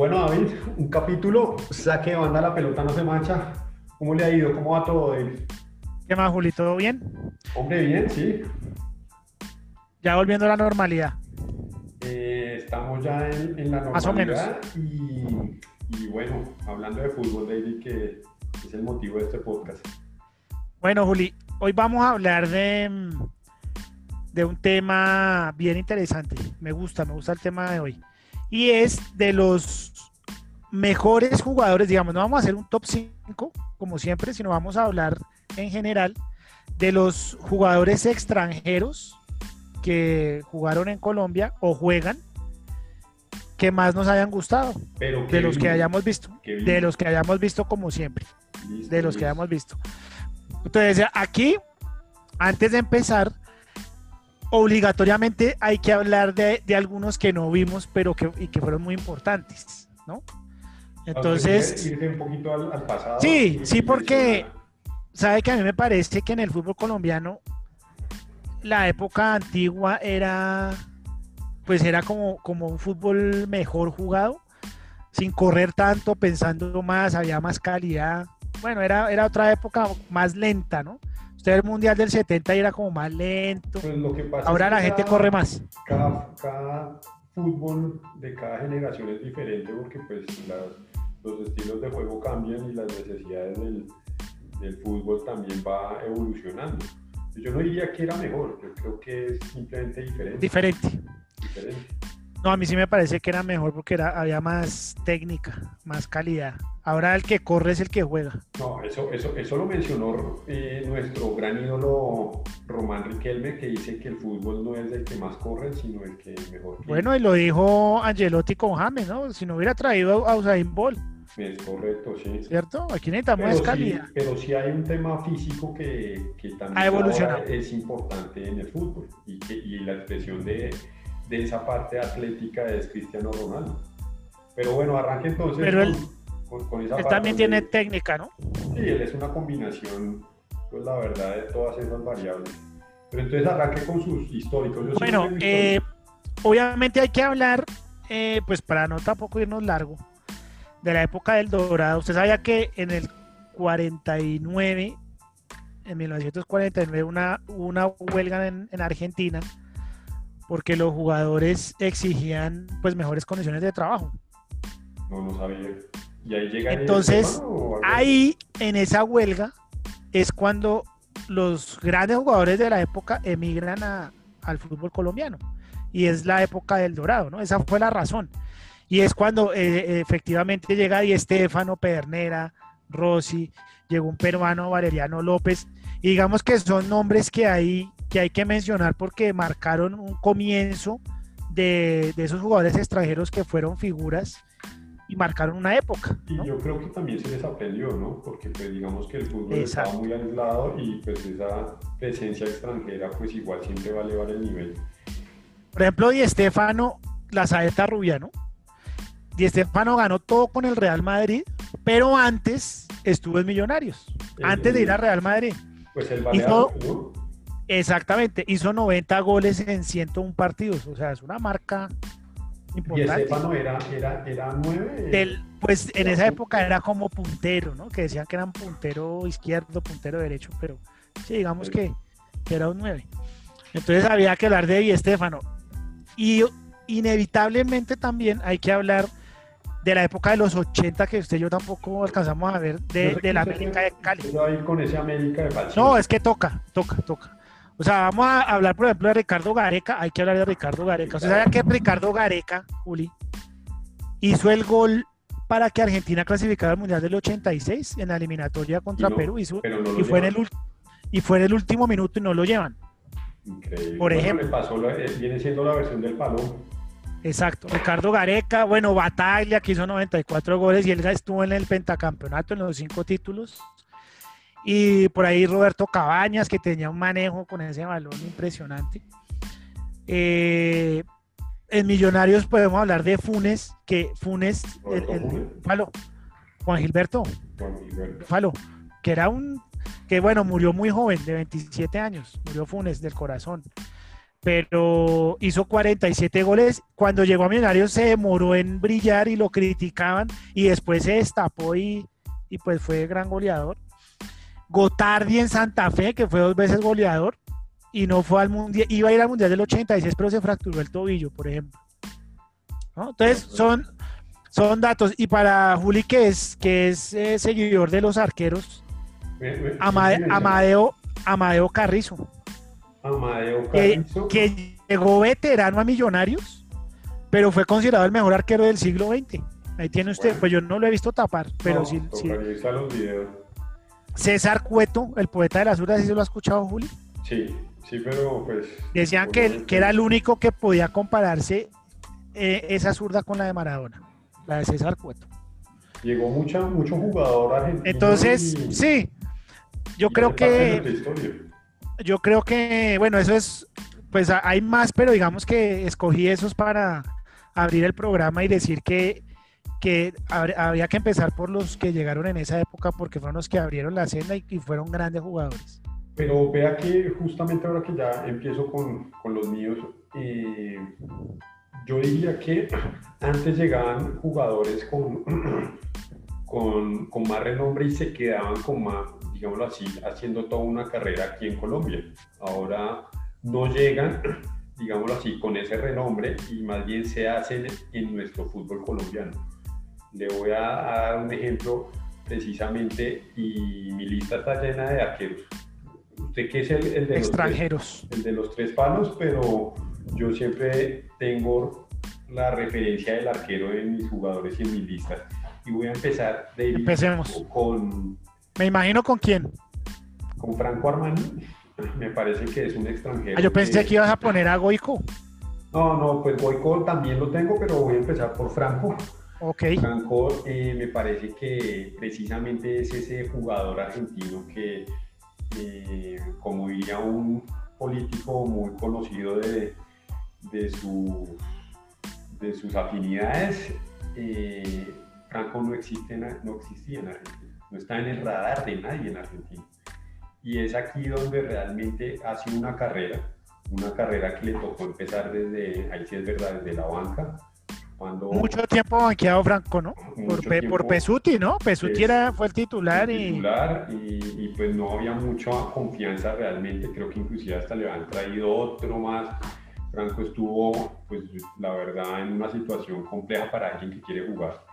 Bueno, David, un capítulo, saque de banda, la pelota no se mancha. ¿Cómo le ha ido? ¿Cómo va todo, David? ¿Qué más, Juli? ¿Todo bien? Hombre, bien, sí. Ya volviendo a la normalidad. Eh, estamos ya en, en, la normalidad. Más o menos. Y, y, bueno, hablando de fútbol, David, que es el motivo de este podcast. Bueno, Juli, hoy vamos a hablar de, de un tema bien interesante. Me gusta, me gusta el tema de hoy y es de los mejores jugadores, digamos, no vamos a hacer un top 5 como siempre, sino vamos a hablar en general de los jugadores extranjeros que jugaron en Colombia o juegan que más nos hayan gustado, de los que hayamos visto, de los que hayamos visto como siempre, de los que hayamos visto. Entonces, aquí, antes de empezar, obligatoriamente hay que hablar de, algunos que no vimos, pero que, y que fueron muy importantes, ¿no? Entonces... Irse un poquito al, pasado. Sí, sí, porque sabe que a mí me parece que en el fútbol colombiano la época antigua era, pues era como, como un fútbol mejor jugado, sin correr tanto, pensando más, había más calidad. Bueno, era, era otra época más lenta, ¿no? Usted el Mundial del 70 era como más lento. Pues Ahora la gente corre más. Cada, fútbol de cada generación es diferente porque pues los estilos de juego cambian y las necesidades del, del fútbol también va evolucionando. Yo no diría que era mejor, yo creo que es simplemente diferente. Diferente. Diferente. No, a mí sí me parece que era mejor porque era, había más técnica, más calidad. Ahora el que corre es el que juega. No, eso, eso, eso lo mencionó eh, nuestro gran ídolo Román Riquelme, que dice que el fútbol no es el que más corre, sino el que mejor. Bueno, y lo dijo Angelotti con James, ¿no? Si no hubiera traído a Usain Bolt. Es correcto, sí. ¿Cierto? Aquí necesitamos calidad. pero sí hay un tema físico que, que también es importante en el fútbol y, que, y la expresión de de esa parte atlética es Cristiano Ronaldo. Pero bueno, arranque entonces Pero él, con, esa él también tiene técnica, ¿no? Sí, él es una combinación, pues la verdad, de todas esas variables. Pero entonces arranque con sus históricos. bueno, eh, obviamente hay que hablar, eh, pues para no tampoco irnos largo, de la época del Dorado. Usted sabía que en el 49, en 1949, una, una huelga en, en Argentina porque los jugadores exigían pues mejores condiciones de trabajo. No, no sabía. ¿Y ahí llega Entonces, ahí en esa huelga es cuando los grandes jugadores de la época emigran al fútbol colombiano. Y es la época del Dorado, ¿no? Esa fue la razón. Y es cuando eh, efectivamente llega Di Estefano, Pedernera, Rossi, llegó un peruano, Valeriano López. Y digamos que son nombres que ahí que hay que mencionar porque marcaron un comienzo de, esos jugadores extranjeros que fueron figuras y marcaron una época. Y yo creo que también se les aprendió, ¿no? Porque pues digamos que el fútbol estaba muy aislado y pues esa presencia extranjera pues igual siempre va a elevar el nivel. Por ejemplo, Di Estefano, la saeta rubia, ¿no? Di Estefano ganó todo con el Real Madrid, pero antes estuvo en Millonarios, antes de ir al Real Madrid. Pues el Balear, Exactamente, hizo 90 goles en 101 partidos, o sea, es una marca importante. ¿Y Estefano era, era, era 9? pues en esa época era como puntero, ¿no? Que decían que eran puntero izquierdo, puntero derecho, pero sí, digamos que, era un 9. Entonces había que hablar de Di Estefano. Y inevitablemente también hay que hablar de la época de los 80 que usted y yo tampoco alcanzamos a ver de, la América de Cali. con ese América de No, es que toca, toca, toca. O sea, vamos a hablar, por ejemplo, de Ricardo Gareca. Hay que hablar de Ricardo Gareca. ¿Usted sabía que Ricardo Gareca, Juli, hizo el gol para que Argentina clasificara al Mundial del 86 en la eliminatoria contra Perú? y, fue en el, y fue en el último minuto y no lo llevan. Increíble. Por ejemplo. pasó, eh, viene siendo la versión del palo. Exacto. Ricardo Gareca, bueno, Bataglia, que hizo 94 goles y él estuvo en el pentacampeonato en los cinco títulos. Y por ahí Roberto Cabañas, que tenía un manejo con ese balón impresionante. Eh, en Millonarios podemos hablar de Funes, que Funes, Juan Gilberto, Falo, que era un, que bueno, murió muy joven, de 27 años, murió Funes del corazón. pero hizo 47 goles. Cuando llegó a Millonarios se demoró en brillar y lo criticaban y después se destapó y, y pues fue gran goleador. Gotardi en Santa Fe, que fue dos veces goleador y no fue al mundial, iba a ir al mundial del 86, pero se fracturó el tobillo, por ejemplo. ¿No? Entonces son, son datos. Y para Juli, que es, que es eh, seguidor de los arqueros, Amade- sí, me- Amadeo, Amadeo Carrizo, Amadeo Carrizo. que llegó veterano a Millonarios, pero fue considerado el mejor arquero del siglo XX. Ahí tiene usted, Bueno. pues yo no lo he visto tapar, pero No, sí, sí. los videos. César Cueto, el poeta de la zurda, ¿sí se lo ha escuchado, Juli? Sí, sí, pero pues. Decían que, que era el único que podía compararse eh, esa zurda con la de Maradona, la de César Cueto. Llegó mucha, mucho jugador argentino. Entonces, y- sí, yo y creo que, yo creo que, bueno, eso es, pues hay más, pero digamos que escogí esos para abrir el programa y decir que, que habría que empezar por los que llegaron en esa época porque fueron los que abrieron la senda y, y fueron grandes jugadores. Pero vea que justamente ahora que ya empiezo con, con los míos, eh, yo diría que antes llegaban jugadores con, con, con más renombre y se quedaban con más, digámoslo así, haciendo toda una carrera aquí en Colombia. Ahora no llegan, digámoslo así, con ese renombre y más bien se hacen en nuestro fútbol colombiano. Le voy a, dar un ejemplo precisamente y mi lista está llena de arqueros. Usted que es el, el de los tres, el de los tres palos, pero yo siempre tengo la referencia del arquero en mis jugadores y en mis listas. Y voy a empezar de Empecemos. con, Me imagino con quién. con Franco Armani. Me parece que es un extranjero. Ah, yo pensé que- que ibas a poner a Goico. No, no, pues Boycott también lo tengo, pero voy a empezar por Franco. Franco eh, me parece que precisamente es ese jugador argentino que, eh, como diría un político muy conocido de, de, su- de sus afinidades, eh, Franco no, existe en- no existía en Argentina, no está en el radar de nadie en Argentina. Y es aquí donde realmente ha sido una carrera, una carrera que le tocó empezar desde, ahí sí es verdad, desde la banca. Cuando Mucho tiempo banqueado Franco, ¿no? Por, Pe- por Pesuti, ¿no? Pesuti es era, fue el titular el titular y, y, pues no había mucha confianza realmente, creo que inclusive hasta le han traído otro más. Franco estuvo, pues la verdad, en una situación compleja para alguien que quiere jugar,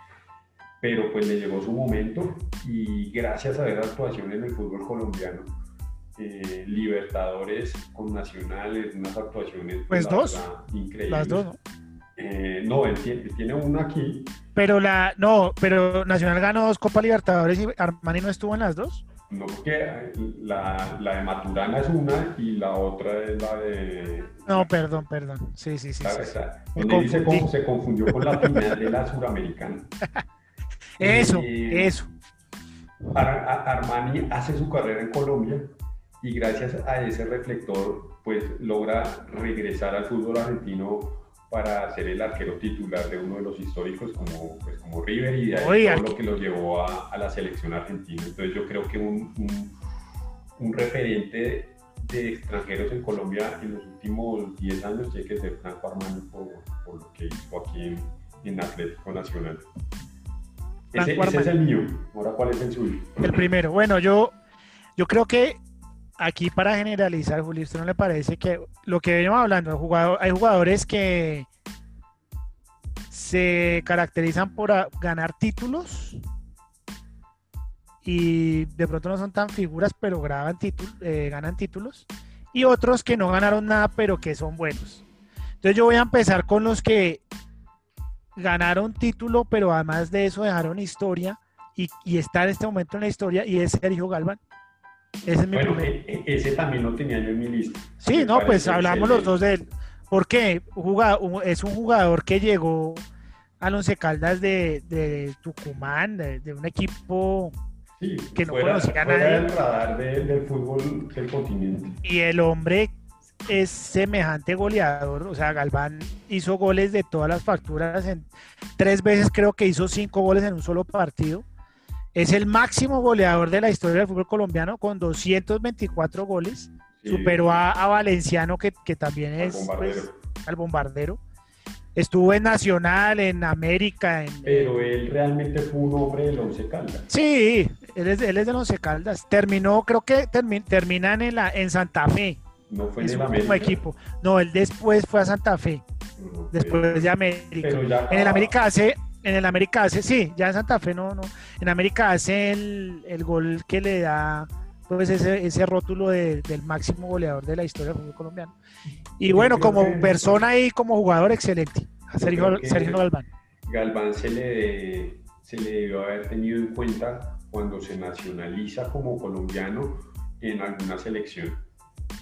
pero pues le llegó su momento y gracias a esa actuación en el fútbol colombiano, eh, Libertadores con Nacionales, unas actuaciones Pues la dos. verdad, increíbles. las dos, ¿no? Eh, no, él tiene, tiene una aquí, Pero la, no, pero Nacional ganó dos Copa Libertadores y Armani no estuvo en las dos. No, porque la, la de Maturana es una y la otra es la de. No, perdón, perdón. Sí, sí, sí. donde él se, confundí. con- se confundió con la final de la Suramericana. Eso, Eh, eso. Ar- Armani hace su carrera en Colombia y gracias a ese reflector, pues logra regresar al fútbol argentino para ser el arquero titular de uno de los históricos como, pues, como River y de ahí todo lo que lo llevó a, a la selección argentina. Entonces yo creo que un, un, un referente de extranjeros en Colombia en los últimos 10 años tiene que ser Franco Armani por, por lo que hizo aquí en, en Atlético Nacional. Ese, ese es el mío. Ahora, ¿cuál es el suyo? El primero. Bueno, yo, yo creo que aquí para generalizar, Julio, ¿usted no le parece que lo que venimos hablando, hay jugadores que se caracterizan por ganar títulos y de pronto no son tan figuras, pero graban títulos, ganan títulos, y otros que no ganaron nada, pero que son buenos. Entonces yo voy a empezar con los que ganaron título, pero además de eso dejaron historia y, y está en este momento en la historia y es Sergio Galván. Ese es mi Bueno, primero. e- e- ese también lo tenía yo en mi lista. Sí, no, pues hablamos los dos de él. ¿Por qué? Es un jugador que llegó al Once Caldas de, de Tucumán, de, de un equipo, Sí, que no fuera, conocía a fuera nadie. del radar de- del fútbol del continente. y el hombre es semejante goleador. O sea, Galván hizo goles de todas las facturas. En, tres veces creo que hizo cinco goles en un solo partido. Es el máximo goleador de la historia del fútbol colombiano con 224 goles. superó a, Valenciano, que, también es pues, bombardero. al bombardero. Estuvo en Nacional, en América. En, Pero él realmente fue un hombre del Once Caldas. Sí, él es, él es del Once Caldas. Terminó, creo que terminan en, la, en Santa Fe. No fue en el equipo. No, él después fue a Santa Fe. después de América. en el América hace, en el América hace, sí, ya en Santa Fe no, no. En América hace el, el gol que le da pues ese, ese rótulo del máximo goleador de la historia del fútbol colombiano. Y bueno, como persona y como jugador, excelente. Sergio, Sergio Galván. Galván se le, se le debió haber tenido en cuenta cuando se nacionaliza como colombiano en alguna selección.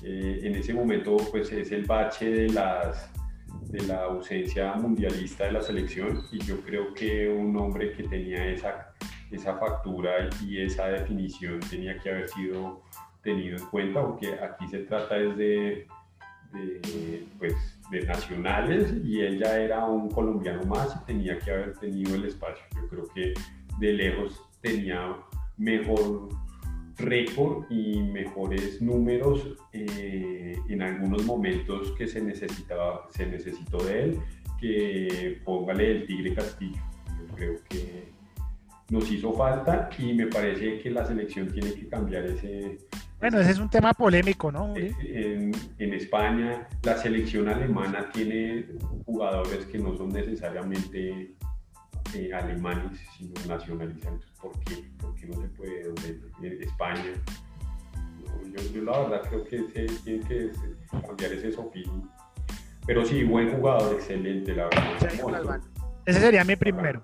Eh, en ese momento, pues es el bache de, las, de la ausencia mundialista de la selección y yo creo que un hombre que tenía esa esa factura y esa definición tenía que haber sido tenido en cuenta, porque aquí se trata de, pues, de nacionales y él ya era un colombiano más y tenía que haber tenido el espacio. Yo creo que de lejos tenía mejor récord y mejores números eh, en algunos momentos que se necesitaba se necesitó de él que póngale el Tigre Castillo yo creo que nos hizo falta y me parece que la selección tiene que cambiar ese... Bueno, ese es un tema polémico, ¿no? En, en España, la selección alemana tiene jugadores que no son necesariamente eh, alemanes, sino nacionalizados. ¿Por qué? Porque no se puede. En España. yo, la verdad creo que se tiene que cambiar ese sofisma. Pero sí, buen jugador, excelente, la verdad. Ese sería mi primero.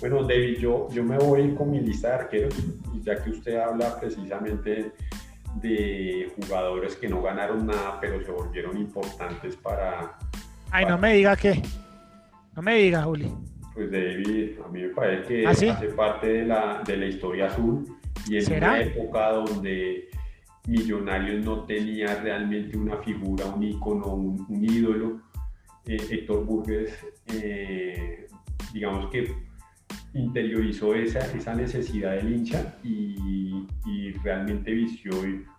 Bueno, David, yo, yo me voy con mi lista de arqueros, y ya que usted habla precisamente de jugadores que no ganaron nada, pero se volvieron importantes para... Ay, no me diga qué. No me diga, Juli. Pues David, a mí me parece que ¿Ah, hace parte de la, de la historia azul y en una época donde Millonarios no tenía realmente una figura, un ícono, un, ídolo. Eh, Héctor Burgues, eh, digamos que interiorizó esa, esa necesidad del hincha y, y realmente vistió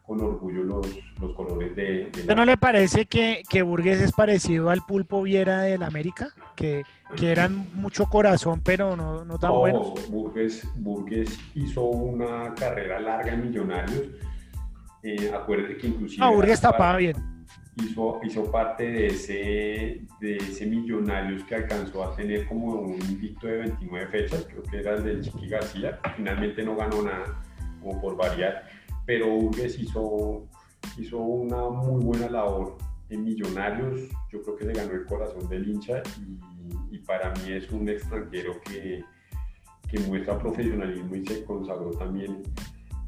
con orgullo los, los colores de... de ¿No le parece que, que, Burgues es parecido al Pulpo Viera del América? Que, que eran mucho corazón, pero no, no tan bueno Burgues, Burgues hizo una carrera larga en Millonarios. Eh, acuérdate que inclusive... No, Burgues tapaba bien hizo, hizo parte de ese, de ese Millonarios que alcanzó a tener como un invicto de 29 fechas, creo que era el del Chiqui García, finalmente no ganó nada, como por variar, pero Urgues hizo, hizo una muy buena labor en Millonarios, yo creo que se ganó el corazón del hincha y, y para mí es un extranjero que, que, muestra profesionalismo y se consagró también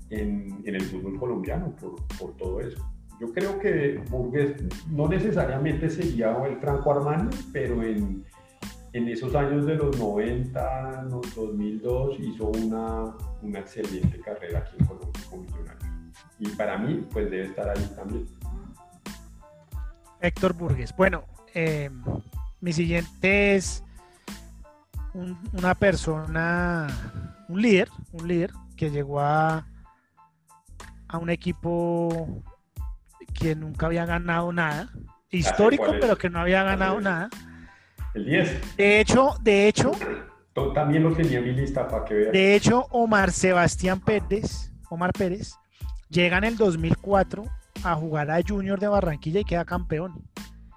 en, en el fútbol colombiano por, por todo eso. Yo creo que Burgues no necesariamente sería el Franco Armani, pero en, en esos años de los 90, los 2002, hizo una, una excelente carrera aquí en Colombia con Millonarios. Y para mí, pues debe estar ahí también. Héctor Burgues. Bueno, eh, mi siguiente es una persona, un líder, un líder que llegó a, a un equipo que nunca había ganado nada, histórico, pero que no había ganado nada. El 10. De hecho, de hecho. También lo tenía en mi lista para que vean. De hecho, Omar Sebastián Pérez, Omar Pérez, llega en el 2004 a jugar a Junior de Barranquilla y queda campeón.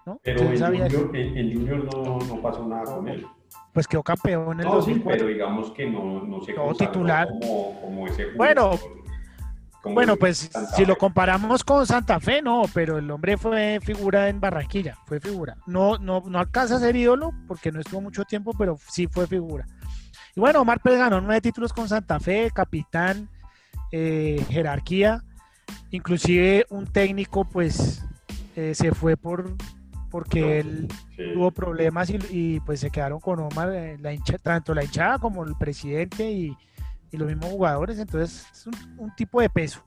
¿no? Pero en Junior, no, pasó nada con él. Pues quedó campeón en el 2004. pero digamos que no, no se titular. Como, como ese bueno, bueno, pues si lo comparamos con Santa Fe, no, pero el hombre fue figura en Barranquilla, fue figura. No, no, no alcanza a ser ídolo porque no estuvo mucho tiempo, pero sí fue figura. Y bueno, Omar Pérez ganó nueve títulos con Santa Fe, capitán, eh, jerarquía, inclusive un técnico pues eh, se fue por porque él tuvo problemas y, pues se quedaron con Omar, eh, la hincha, tanto la hinchada como el presidente y, y los mismos jugadores, entonces es un, tipo de peso.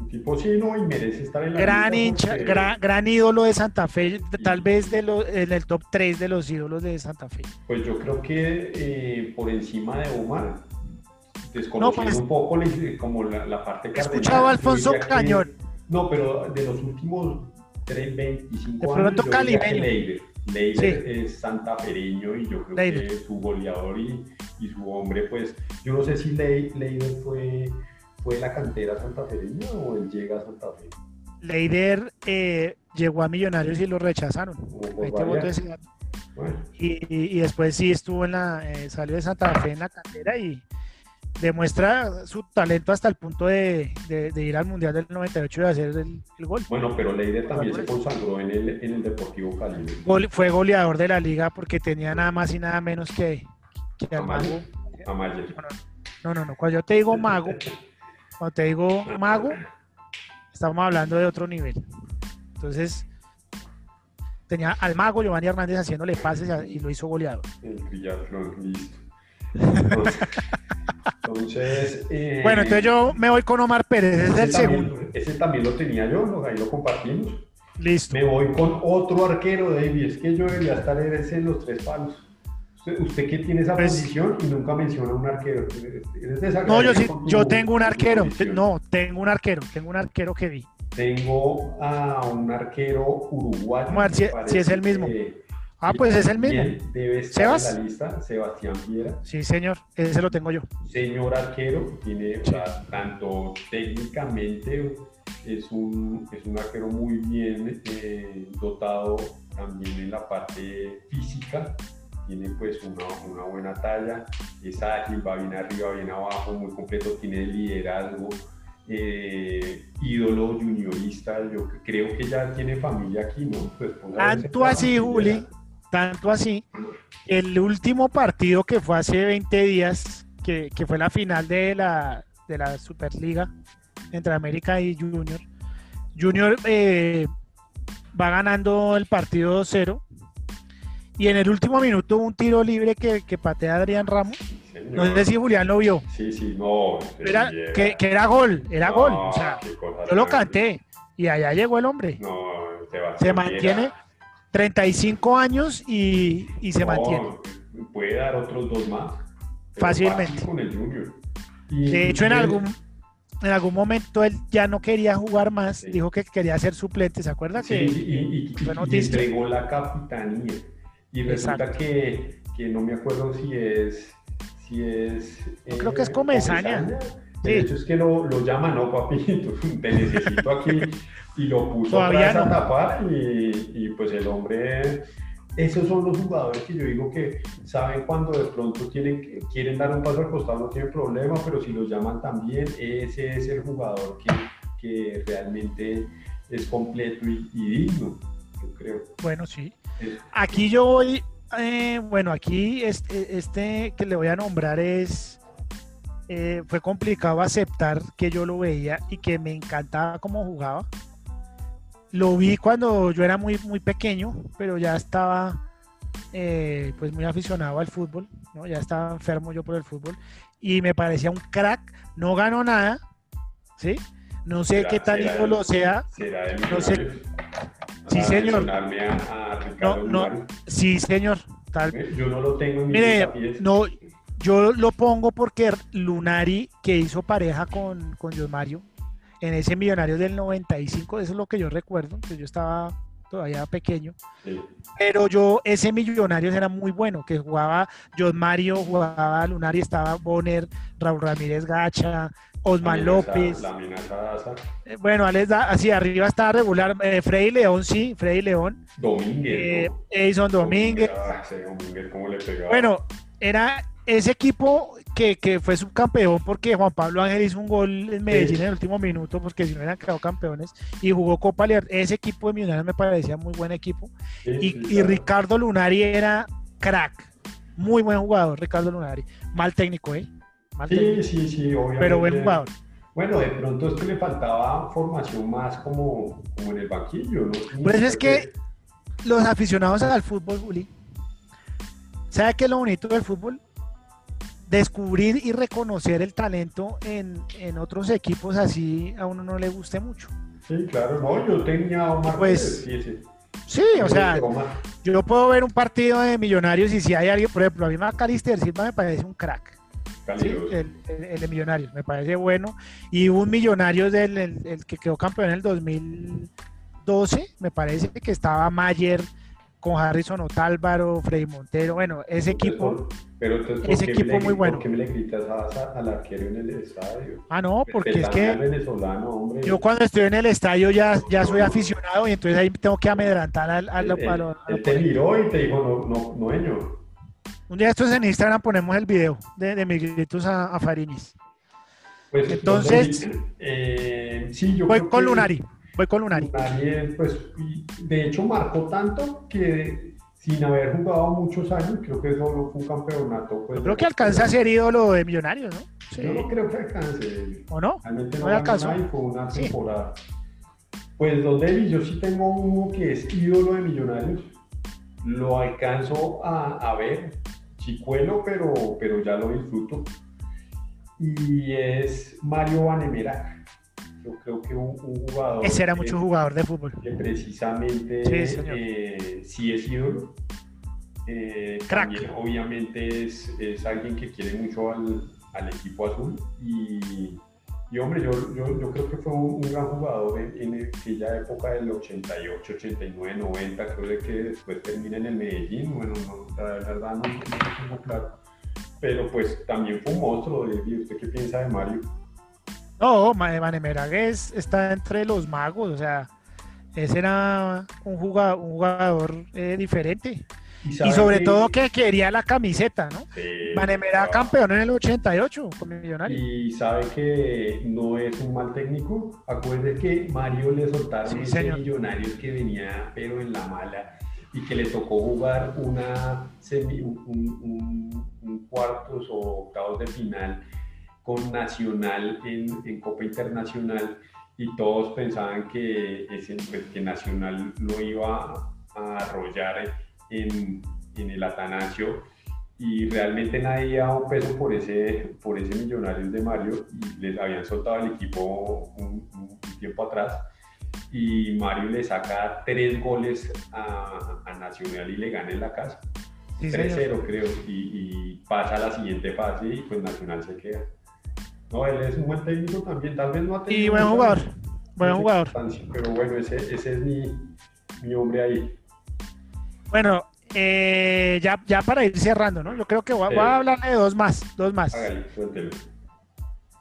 Un tipo sí, no, y merece estar en la gran hincha, gran, ídolo de Santa Fe, tal vez de lo, en el top 3 de los ídolos de Santa Fe. Pues yo creo que eh, por encima de Omar, desconociendo pues, un poco como la, parte He escuchado a Alfonso Cañón. No, pero de los últimos 3, 25 De años. pronto que calimeño. Leider. Leider Sí. es santafereño y yo creo Leider. que su goleador y, y su hombre, pues, yo no sé si Lei- Leider fue, fue la cantera santafereña o él llega a Santa Fe. Leider eh, llegó a Millonarios y lo rechazaron. Ese dato. Bueno, Y, y- y después sí estuvo en la, eh, salió de Santa Fe en la cantera y demuestra su talento hasta el punto de, de- de ir al Mundial del 98 y hacer el, el gol. bueno, pero Leider también se consagró en el, en el Deportivo Cali. Fue goleador de la liga porque tenía nada más y nada menos que, que Amaya. mago. No, no, no. Cuando yo te digo mago, cuando te digo mago, estamos hablando de otro nivel. Entonces, tenía al mago Giovanni Hernández haciéndole pases a- y lo hizo goleador. El listo. Entonces, entonces, eh, Bueno, entonces yo me voy con Omar Pérez, es el también- segundo. Ese también lo tenía yo, lo- ahí lo compartimos. Listo. Me voy con otro arquero, David. Es que yo debería estar en los tres palos. Usted, usted que tiene esa Pues- posición y nunca menciona un arquero. No, yo sí, yo tengo un arquero. No, tengo un arquero, tengo un arquero que vi. Tengo a un arquero uruguayo. Ver si- si es el mismo. que Ah, pues es el mismo. Debe estar ¿Sebas? en la lista, Sebastián Viera. Sí, señor, ese lo tengo yo. señor arquero, tiene, o sea, tanto técnicamente es un, es un arquero muy bien eh, dotado también en la parte física, tiene pues una, una buena talla, es ágil, va bien arriba, bien abajo, muy completo, tiene liderazgo, eh, ídolo juniorista, yo creo que ya tiene familia aquí, ¿no? Debe ser Tanto así. Juli, tanto así. El último partido que fue hace 20 días, que, que fue la final de la, de la Superliga entre América y Junior. Junior eh, va ganando el partido 2-0. Y en el último minuto hubo un tiro libre que, que patea Adrián Ramos. Señor. No sé si Julián lo vio. Sí, sí, no. Era, que, que era gol, era gol. O sea, yo lo canté. Y allá llegó el hombre. No, Se mantiene. 35 años y, y se No, mantiene. Puede dar otros dos más. Fácilmente. fácil Con el Junior. Y- De hecho, en algún, en algún momento él ya no quería jugar más, Sí. dijo que quería ser suplente, ¿se acuerda? Sí, que y, y- y- fue y noticia? entregó la capitanía. Y resulta Exacto. que, que no me acuerdo si es. Si es eh, Yo creo que es Comesaña. El Sí. hecho es que lo, lo llama, no, papito, te necesito aquí. Y lo puso Todavía atrás no. a tapar. Y, y pues el hombre. Esos son los jugadores que yo digo que saben cuando de pronto tienen, quieren dar un paso al costado, no tienen problema, pero si los llaman también, ese es el jugador que, que realmente es completo y, y digno, yo creo. bueno, sí. Es- Aquí yo voy, eh, bueno, aquí este, este que le voy a nombrar es, eh, fue complicado aceptar que yo lo veía y que me encantaba cómo jugaba. Lo vi cuando yo era muy, muy pequeño, pero ya estaba eh, pues muy aficionado al fútbol, ¿no? ya estaba enfermo yo por el fútbol y me parecía un crack, no ganó nada, ¿sí? No sé qué tan ídolo el- sea, será de No sé. Sí, Para señor. No, no. Sí señor, tal Yo no lo tengo en mi Mire, no, yo lo pongo porque Lunari, que hizo pareja con, con Mario en ese Millonario del 95, eso es lo que yo recuerdo, que yo estaba todavía pequeño, Sí. pero yo, ese Millonarios era muy bueno, que jugaba John Mario, jugaba Lunari, estaba Bonner, Raúl Ramírez Gacha, Osman amenaza- López, La eh, bueno, Alex hacia arriba estaba regular, eh, Freddy León, sí, Freddy León, Domínguez. eh. Edison Domínguez, Ah, ese Domínguez, cómo le pegaba. Bueno, era ese equipo que, que fue subcampeón porque Juan Pablo Ángel hizo un gol en Medellín Sí. en el último minuto porque si no hubieran quedado campeones y jugó Copa Libertadores. Ese equipo de Millonarios me parecía muy buen equipo Sí, y, sí, y. Ricardo Lunari era crack, muy buen jugador Ricardo Lunari, mal técnico, ¿eh? Mal Sí, técnico, sí, sí, obviamente. pero buen jugador. Bueno, de pronto es que le faltaba formación más como, como en el banquillo, ¿no? Pues es que los aficionados al fútbol, Juli, ¿sabe qué es lo bonito del fútbol? Descubrir y reconocer el talento en, en otros equipos así a uno no le guste mucho. Sí, claro, no, yo tenía a Omar Pues, sí, sí. Sí, o sea, yo puedo ver un partido de millonarios y si hay alguien, por ejemplo, a mí Macalister Silva me parece un crack. Sí, el, el, de Millonarios, me parece bueno. Y un Millonarios del el, que quedó campeón en el 2012, me parece que estaba Mayer con Harrison Otálvaro, Freddy Montero, bueno, ese equipo, pero ese equipo muy bueno. ¿Por qué me le gritas al arquero en el estadio? Ah, no, porque es que yo cuando estoy en el estadio ya, ya soy aficionado y entonces ahí tengo que amedrantar al, al, él, te miró y te dijo, no, no, no, Un día estos en Instagram ponemos el video de, de mis gritos a, a Farinis. Pues, entonces, eh, sí, yo voy con Lunari. Voy con Lunari. pues, de hecho, marcó tanto que sin haber jugado muchos años, creo que solo fue un campeonato. Pues, creo que alcanza a ser ídolo de Millonarios, ¿no? Sí. Yo no creo que alcance. ¿O no? Realmente no, no alcanzó. Fue una temporada. Pues, Don yo sí tengo uno que es ídolo de Millonarios. Lo alcanzo a, a ver, chicuelo, pero, pero ya lo disfruto. Y es Mario Vanemera yo creo que un, jugador. Ese era mucho jugador de fútbol. Que precisamente sí, eh, sí es ídolo. Eh, También, obviamente es, es, alguien que quiere mucho al, al equipo azul y, y hombre, yo, yo, yo, creo que fue un, gran jugador en, en, aquella época del 88, 89, 90, creo que después termina en el Medellín, bueno, no, la verdad no, tengo claro, pero pues también fue un monstruo, ¿usted qué piensa de Mario? No, Manemeragues está entre los magos, o sea, ese era un jugador, un jugador eh, diferente. Y, sobre todo que quería la camiseta, ¿no? Sí, campeón en el 88 con Millonarios. Y sabe que no es un mal técnico. Acuerde que Mario le soltaron sí, ese Millonarios que venía, pero en la mala, y que le tocó jugar una semi, un, un, un cuartos o octavos de final con Nacional en, Copa Internacional y todos pensaban que, ese, pues, que Nacional lo iba a arrollar en, en, el Atanasio y realmente nadie daba un peso por ese, por ese Millonarios de Mario y les habían soltado el equipo un, tiempo atrás y Mario le saca tres goles a, a Nacional y le gana en la casa. 3-0 creo y, y, pasa a la siguiente fase y pues Nacional se queda. No, él es un buen técnico también, tal vez no ha tenido. Y buen jugador, buen jugador. Pero bueno, ese, ese es mi, mi, hombre ahí. Bueno, eh, ya, ya para ir cerrando, ¿no? Yo creo que voy, a hablar de dos más, dos más. Hágale,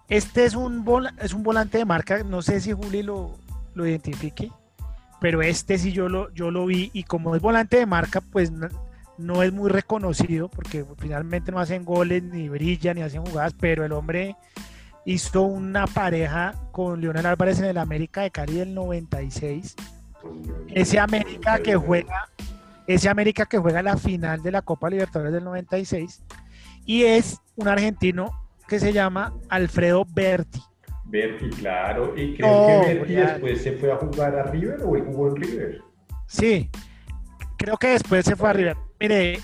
Este es un, es un volante de marca, no sé si Juli lo, lo identifique, pero este sí yo lo, yo lo vi y como es volante de marca, pues no, no es muy reconocido porque finalmente no hacen goles, ni brillan, ni hacen jugadas, pero el hombre hizo una pareja con Leonel Álvarez en el América de Cali del 96. Ese América que juega, ese América que juega la final de la Copa Libertadores del 96 y es un argentino que se llama Alfredo Berti. Berti, claro. ¿Y creo que Berti después se fue a jugar a River o él jugó en River? Sí, creo que después se fue a River. Mire,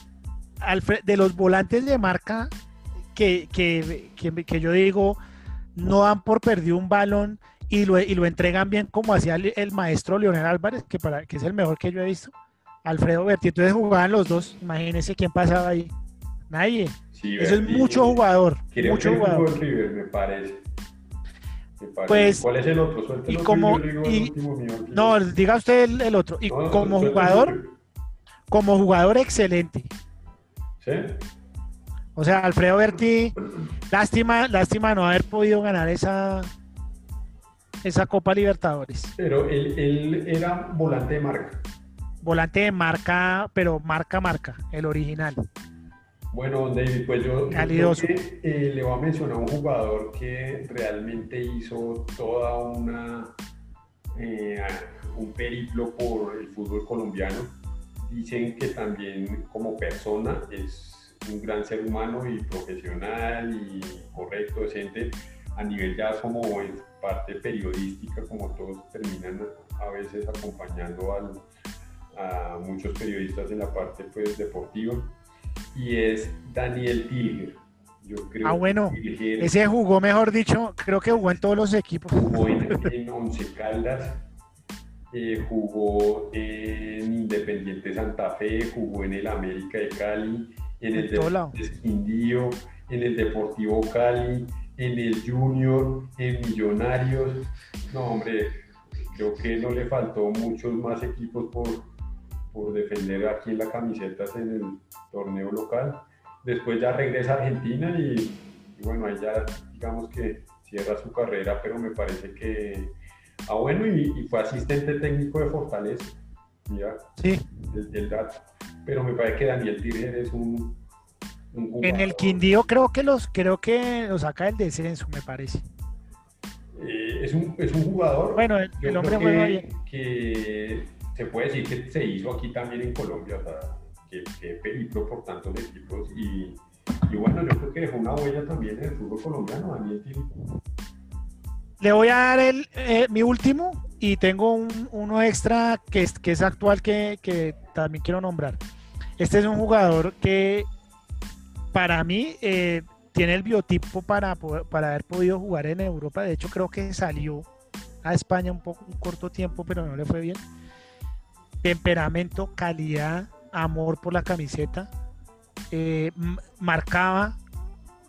de los volantes de marca que, que, que yo digo, no dan por perdido un balón y lo, y lo entregan bien como hacía el, maestro Leonel Álvarez, que, para, que es el mejor que yo he visto. Alfredo Berti, entonces jugaban los dos, imagínense quién pasaba ahí. Nadie. Eso es mucho jugador. mucho jugador. River, me parece. Pues, ¿Cuál es el otro? y como, no, diga usted el, otro. Y como jugador, como jugador excelente. ¿Sí? O sea, Alfredo Berti, lástima, lástima no haber podido ganar esa, esa Copa Libertadores. Pero él, era volante de marca. Volante de marca, pero marca marca, el original. Bueno, David, pues yo, eh, le voy a mencionar a un jugador que realmente hizo toda una eh, un periplo por el fútbol colombiano. Dicen que también como persona es un gran ser humano y profesional y correcto, decente, a nivel ya como en parte periodística, como todos terminan a veces acompañando a muchos periodistas en la parte pues, deportiva, y es Daniel Tilger. Yo creo ah, bueno, ese jugó, mejor dicho, creo que jugó en todos los equipos. Jugó en, Once Caldas, eh, jugó en Independiente Santa Fe, jugó en el América de Cali, en el de Quindío, en el Deportivo Cali, en el Junior, en Millonarios. No, hombre, creo que no le faltó muchos más equipos por, por defender aquí en la camiseta en el torneo local. Después ya regresa a Argentina y, y bueno, ahí ya digamos que cierra su carrera, pero me parece que Ah, bueno, y, fue asistente técnico de Fortaleza. Mira, sí. El, dato. Pero me parece que Daniel Tirger es un, En el Quindío creo que los creo que lo saca el descenso, me parece. Eh, es, un, es, un, jugador. Bueno, el, hombre que, que se puede decir que se hizo aquí también en Colombia, o sea, que, que peligro por tantos equipos. Y, y, bueno, yo creo que dejó una huella también en el fútbol colombiano, Daniel Tirger. Le voy a dar el, eh, mi último y tengo uno extra que es, que es actual que, también quiero nombrar. Este es un jugador que para mí eh, tiene el biotipo para, para haber podido jugar en Europa. De hecho, creo que salió a España un poco un corto tiempo, pero no le fue bien. Temperamento, calidad, amor por la camiseta. Eh, marcaba,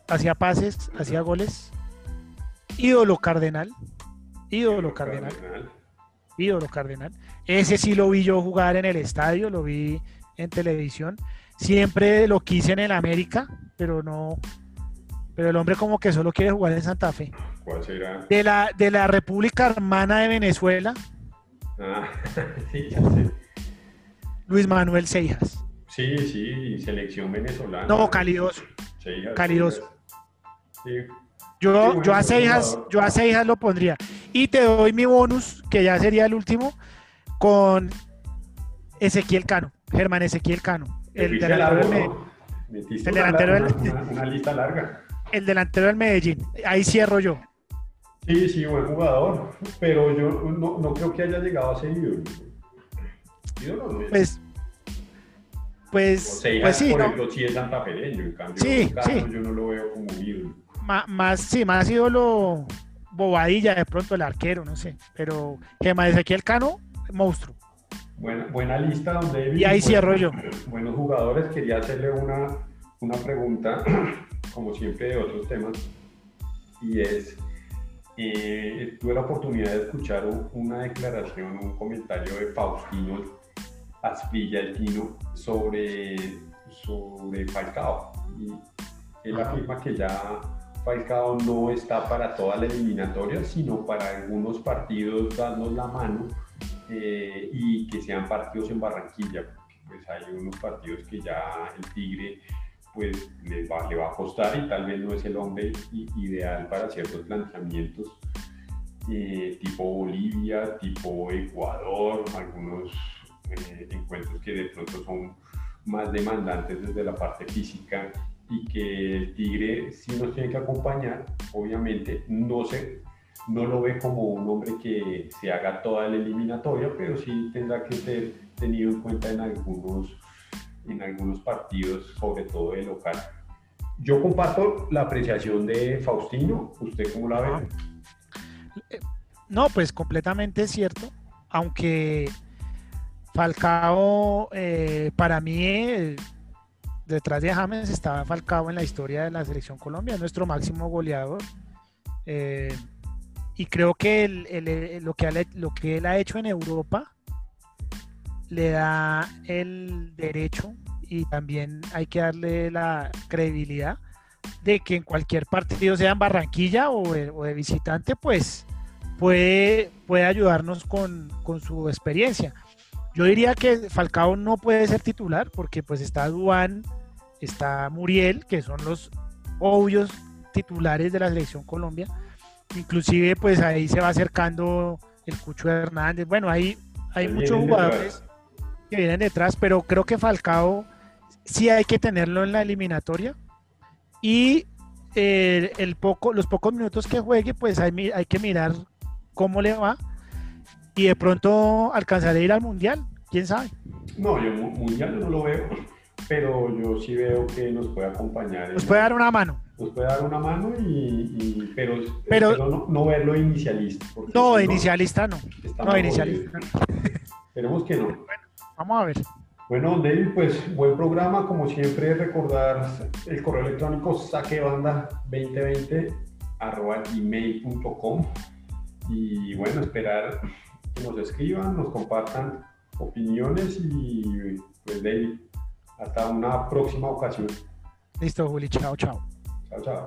hacía pases, hacía goles ídolo cardenal, ídolo cardenal, ídolo cardenal. Ese sí lo vi yo jugar en el estadio, lo vi en televisión. Siempre lo quise en el América, pero no. Pero el hombre como que solo quiere jugar en Santa Fe. ¿Cuál será? De la, de la República Hermana de Venezuela. Ah, sí, ya sé. Luis Manuel Seijas. Sí, sí, selección venezolana. No, calidoso. calidoso. Sí. Yo, yo, a Seijas, yo a Seijas lo pondría. Y te doy mi bonus, que ya sería el último, con Ezequiel Cano, Germán Ezequiel Cano. El delantero del El delantero del una, lista larga. El delantero del Medellín. Ahí cierro yo. Sí, sí, buen jugador, pero yo no, no creo que haya llegado a ser ídolo. Pues, pues, pues sí. Por ejemplo, sí es santafereño, en cambio, sí, sí. yo no lo veo como ídolo más, sí, más lo bobadilla de pronto el arquero, no sé. Pero Gema de el Cano, monstruo. Buena, buena lista donde Y ahí cierro yo. Buenos jugadores. Quería hacerle una, una pregunta, como siempre, de otros temas. Y es, eh, tuve la oportunidad de escuchar una declaración, un comentario de Faustino Asprilla, el Tino, sobre, sobre Falcao. Y él afirma que ya Falcao no está para toda la eliminatoria, sino para algunos partidos darnos la mano eh, y que sean partidos en Barranquilla. Pues hay unos partidos que ya el Tigre pues le va, le va a costar y tal vez no es el hombre ideal para ciertos planteamientos eh, tipo Bolivia, tipo Ecuador, algunos eh, encuentros que de pronto son más demandantes desde la parte física y que el Tigre sí nos tiene que acompañar, obviamente no se no lo ve como un hombre que se haga toda la eliminatoria, pero sí tendrá que ser tenido en cuenta en algunos, en algunos partidos, sobre todo de local. Yo comparto la apreciación de Faustino, ¿usted cómo la ve? Eh, no, pues completamente cierto, aunque Falcao eh, para mí eh, detrás de James estaba Falcao en la historia de la selección Colombia, nuestro máximo goleador. Eh, y creo que lo, que él ha hecho en Europa le da el derecho y también hay que darle la credibilidad de que en cualquier partido, sea en Barranquilla o de, visitante, pues puede, ayudarnos con, su experiencia. Yo diría que Falcao no puede ser titular porque pues está Duan, está Muriel, que son los obvios titulares de la selección Colombia. Inclusive pues ahí se va acercando el Cucho Hernández. Bueno, ahí hay muchos jugadores que vienen detrás, pero creo que Falcao sí hay que tenerlo en la eliminatoria. Y eh, el poco, los pocos minutos que juegue, pues hay, hay que mirar cómo le va y de pronto alcanzaré a ir al mundial, quién sabe. No, yo mundial no lo veo, pero yo sí veo que nos puede acompañar. Nos puede dar una mano. Nos puede dar una mano, y, pero, pero no, verlo inicialista. No, inicialista no. No, inicialista. Esperemos que no. Bueno, vamos a ver. Bueno, David, pues buen programa. Como siempre, recordar el correo electrónico saquebanda2020 arroba gmail.com y bueno, esperar nos escriban, nos compartan opiniones y pues David, hasta una próxima ocasión. Listo, Juli, chao, chao. Chao, chao.